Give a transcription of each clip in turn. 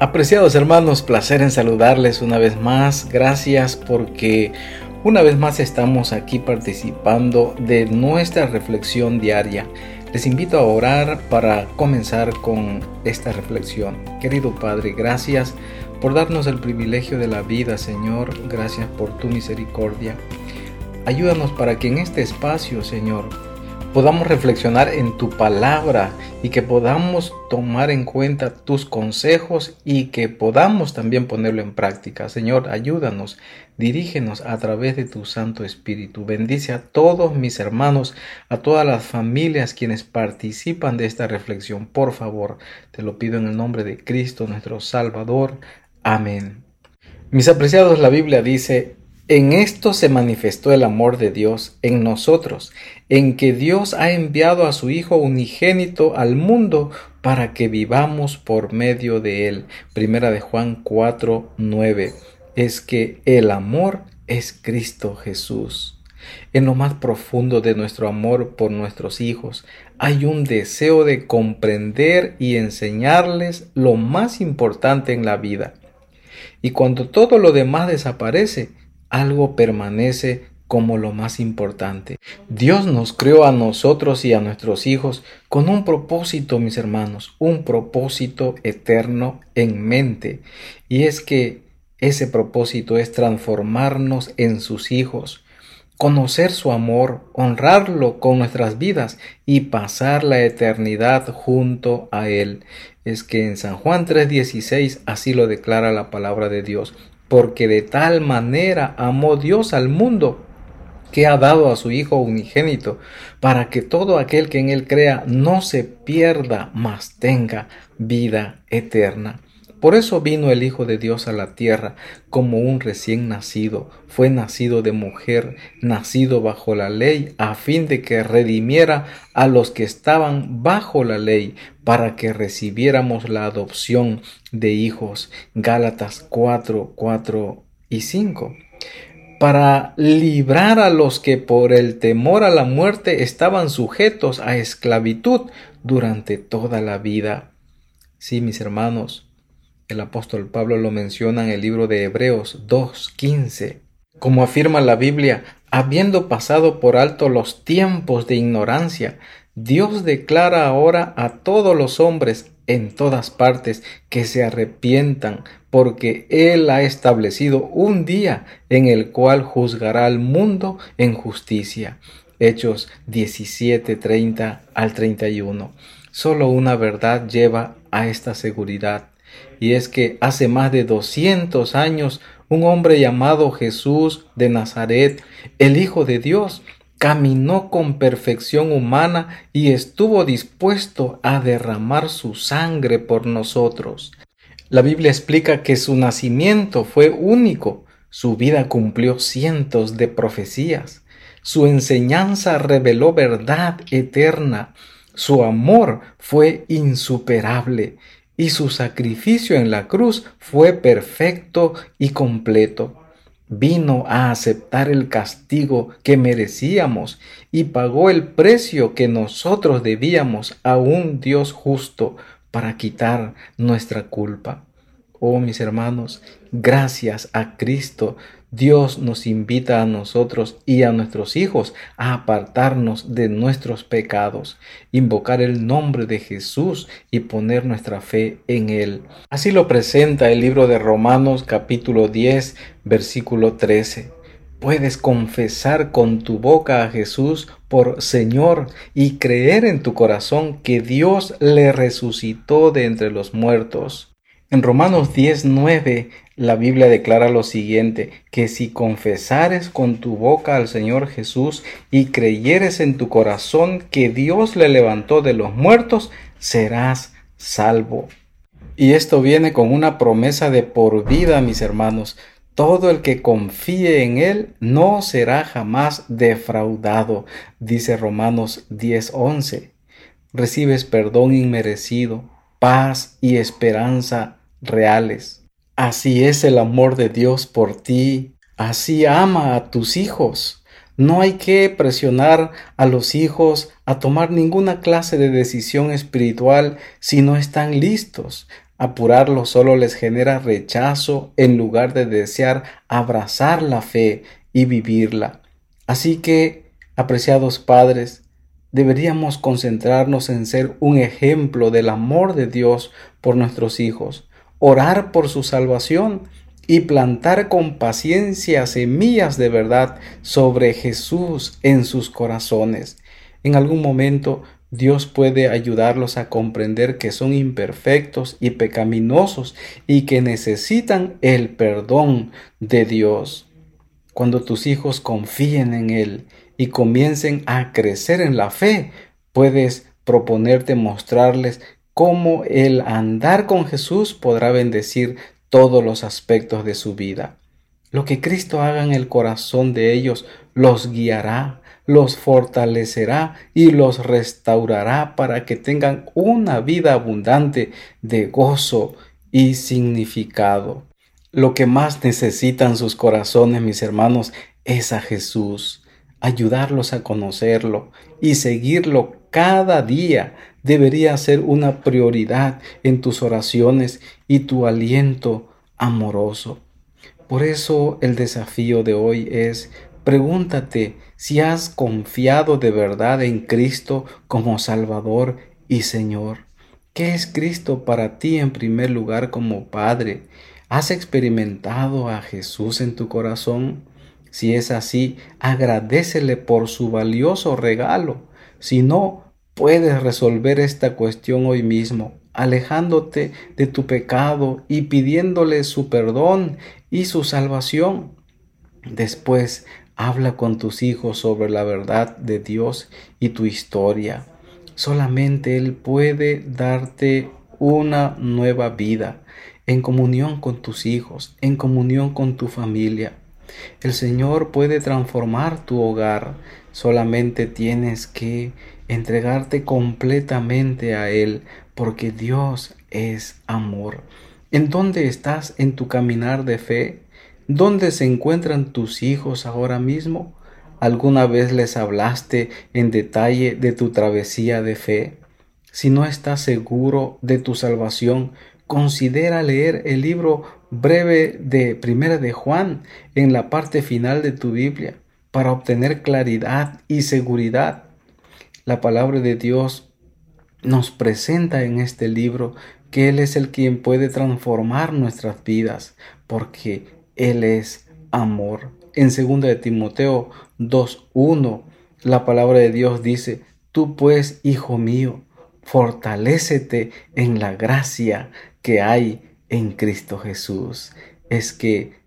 Apreciados hermanos, placer en saludarles una vez más. Gracias porque una vez más estamos aquí participando de nuestra reflexión diaria. Les invito a orar para comenzar con esta reflexión. Querido Padre, gracias por darnos el privilegio de la vida, Señor. Gracias por tu misericordia. Ayúdanos para que en este espacio, Señor, podamos reflexionar en tu palabra y que podamos tomar en cuenta tus consejos y que podamos también ponerlo en práctica. Señor, ayúdanos, dirígenos a través de tu Santo Espíritu. Bendice a todos mis hermanos, a todas las familias quienes participan de esta reflexión. Por favor, te lo pido en el nombre de Cristo, nuestro Salvador. Amén. Mis apreciados, la Biblia dice, en esto se manifestó el amor de Dios en nosotros, en que Dios ha enviado a su Hijo unigénito al mundo para que vivamos por medio de él. Primera de Juan 4, 9. Es que el amor es Cristo Jesús. En lo más profundo de nuestro amor por nuestros hijos hay un deseo de comprender y enseñarles lo más importante en la vida. Y cuando todo lo demás desaparece, algo permanece como lo más importante. Dios nos creó a nosotros y a nuestros hijos con un propósito, mis hermanos, un propósito eterno en mente. Y es que ese propósito es transformarnos en sus hijos, conocer su amor, honrarlo con nuestras vidas y pasar la eternidad junto a Él. Es que en San Juan 3:16 así lo declara la palabra de Dios porque de tal manera amó Dios al mundo que ha dado a su Hijo unigénito, para que todo aquel que en él crea no se pierda, mas tenga vida eterna. Por eso vino el Hijo de Dios a la tierra como un recién nacido. Fue nacido de mujer, nacido bajo la ley, a fin de que redimiera a los que estaban bajo la ley, para que recibiéramos la adopción de hijos. Gálatas 4, 4 y 5 para librar a los que por el temor a la muerte estaban sujetos a esclavitud durante toda la vida. Sí, mis hermanos, el apóstol Pablo lo menciona en el libro de Hebreos 2.15. Como afirma la Biblia, habiendo pasado por alto los tiempos de ignorancia, Dios declara ahora a todos los hombres en todas partes que se arrepientan, porque Él ha establecido un día en el cual juzgará al mundo en justicia. Hechos 17:30 al 31. Solo una verdad lleva a esta seguridad y es que hace más de 200 años un hombre llamado Jesús de Nazaret, el Hijo de Dios, caminó con perfección humana y estuvo dispuesto a derramar su sangre por nosotros. La Biblia explica que su nacimiento fue único, su vida cumplió cientos de profecías, su enseñanza reveló verdad eterna, su amor fue insuperable y su sacrificio en la cruz fue perfecto y completo. Vino a aceptar el castigo que merecíamos y pagó el precio que nosotros debíamos a un Dios justo para quitar nuestra culpa. Oh mis hermanos, gracias a Cristo Dios nos invita a nosotros y a nuestros hijos a apartarnos de nuestros pecados, invocar el nombre de Jesús y poner nuestra fe en Él. Así lo presenta el libro de Romanos capítulo 10 versículo 13. Puedes confesar con tu boca a Jesús por Señor y creer en tu corazón que Dios le resucitó de entre los muertos. En Romanos 10:9 la Biblia declara lo siguiente, que si confesares con tu boca al Señor Jesús y creyeres en tu corazón que Dios le levantó de los muertos, serás salvo. Y esto viene con una promesa de por vida, mis hermanos. Todo el que confíe en Él no será jamás defraudado, dice Romanos 10:11. Recibes perdón inmerecido, paz y esperanza reales. Así es el amor de Dios por ti. Así ama a tus hijos. No hay que presionar a los hijos a tomar ninguna clase de decisión espiritual si no están listos. Apurarlo solo les genera rechazo en lugar de desear abrazar la fe y vivirla. Así que, apreciados padres, deberíamos concentrarnos en ser un ejemplo del amor de Dios por nuestros hijos, orar por su salvación y plantar con paciencia semillas de verdad sobre Jesús en sus corazones. En algún momento Dios puede ayudarlos a comprender que son imperfectos y pecaminosos y que necesitan el perdón de Dios. Cuando tus hijos confíen en Él y comiencen a crecer en la fe, puedes proponerte mostrarles cómo el andar con Jesús podrá bendecir todos los aspectos de su vida. Lo que Cristo haga en el corazón de ellos los guiará, los fortalecerá y los restaurará para que tengan una vida abundante de gozo y significado. Lo que más necesitan sus corazones, mis hermanos, es a Jesús. Ayudarlos a conocerlo y seguirlo cada día debería ser una prioridad en tus oraciones y tu aliento amoroso. Por eso el desafío de hoy es pregúntate si has confiado de verdad en Cristo como Salvador y Señor. ¿Qué es Cristo para ti en primer lugar como Padre? ¿Has experimentado a Jesús en tu corazón? Si es así, agradecele por su valioso regalo. Si no, puedes resolver esta cuestión hoy mismo, alejándote de tu pecado y pidiéndole su perdón y su salvación. Después, habla con tus hijos sobre la verdad de Dios y tu historia. Solamente Él puede darte una nueva vida en comunión con tus hijos, en comunión con tu familia. El Señor puede transformar tu hogar, solamente tienes que entregarte completamente a Él, porque Dios es amor. ¿En dónde estás en tu caminar de fe? ¿Dónde se encuentran tus hijos ahora mismo? ¿Alguna vez les hablaste en detalle de tu travesía de fe? Si no estás seguro de tu salvación, considera leer el libro breve de Primera de Juan en la parte final de tu Biblia para obtener claridad y seguridad. La palabra de Dios nos presenta en este libro que Él es el quien puede transformar nuestras vidas, porque Él es amor. En 2 de Timoteo 2.1, la palabra de Dios dice, Tú pues, hijo mío, fortalécete en la gracia que hay en Cristo Jesús. Es que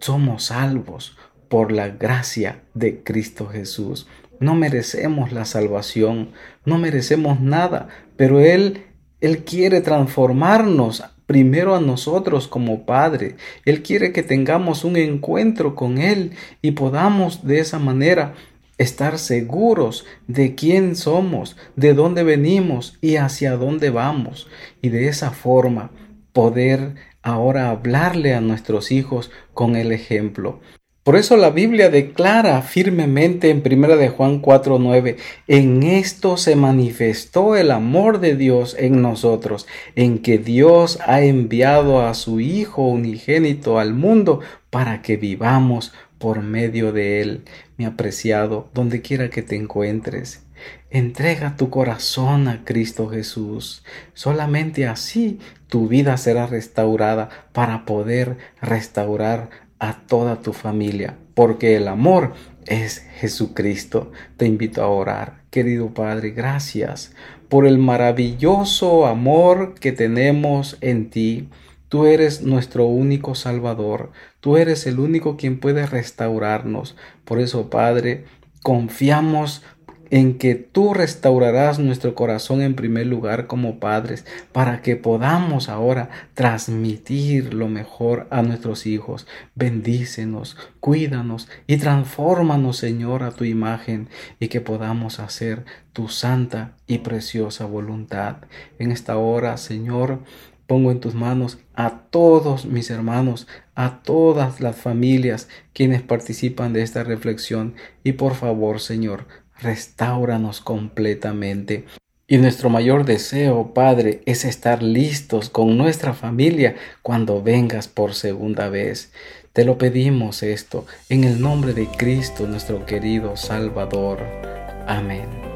somos salvos por la gracia de Cristo Jesús. No merecemos la salvación, no merecemos nada, pero Él, Él quiere transformarnos primero a nosotros como Padre. Él quiere que tengamos un encuentro con Él y podamos de esa manera estar seguros de quién somos, de dónde venimos y hacia dónde vamos. Y de esa forma poder ahora hablarle a nuestros hijos con el ejemplo. Por eso la Biblia declara firmemente en 1 de Juan 4:9, en esto se manifestó el amor de Dios en nosotros, en que Dios ha enviado a su Hijo unigénito al mundo para que vivamos por medio de Él, mi apreciado, donde quiera que te encuentres. Entrega tu corazón a Cristo Jesús. Solamente así tu vida será restaurada para poder restaurar a toda tu familia, porque el amor es Jesucristo. Te invito a orar. Querido Padre, gracias por el maravilloso amor que tenemos en ti. Tú eres nuestro único Salvador. Tú eres el único quien puede restaurarnos. Por eso, Padre, confiamos en que tú restaurarás nuestro corazón en primer lugar como padres, para que podamos ahora transmitir lo mejor a nuestros hijos. Bendícenos, cuídanos y transfórmanos, Señor, a tu imagen y que podamos hacer tu santa y preciosa voluntad. En esta hora, Señor, pongo en tus manos a todos mis hermanos, a todas las familias quienes participan de esta reflexión y por favor, Señor, restauranos completamente. Y nuestro mayor deseo, Padre, es estar listos con nuestra familia cuando vengas por segunda vez. Te lo pedimos esto en el nombre de Cristo, nuestro querido Salvador. Amén.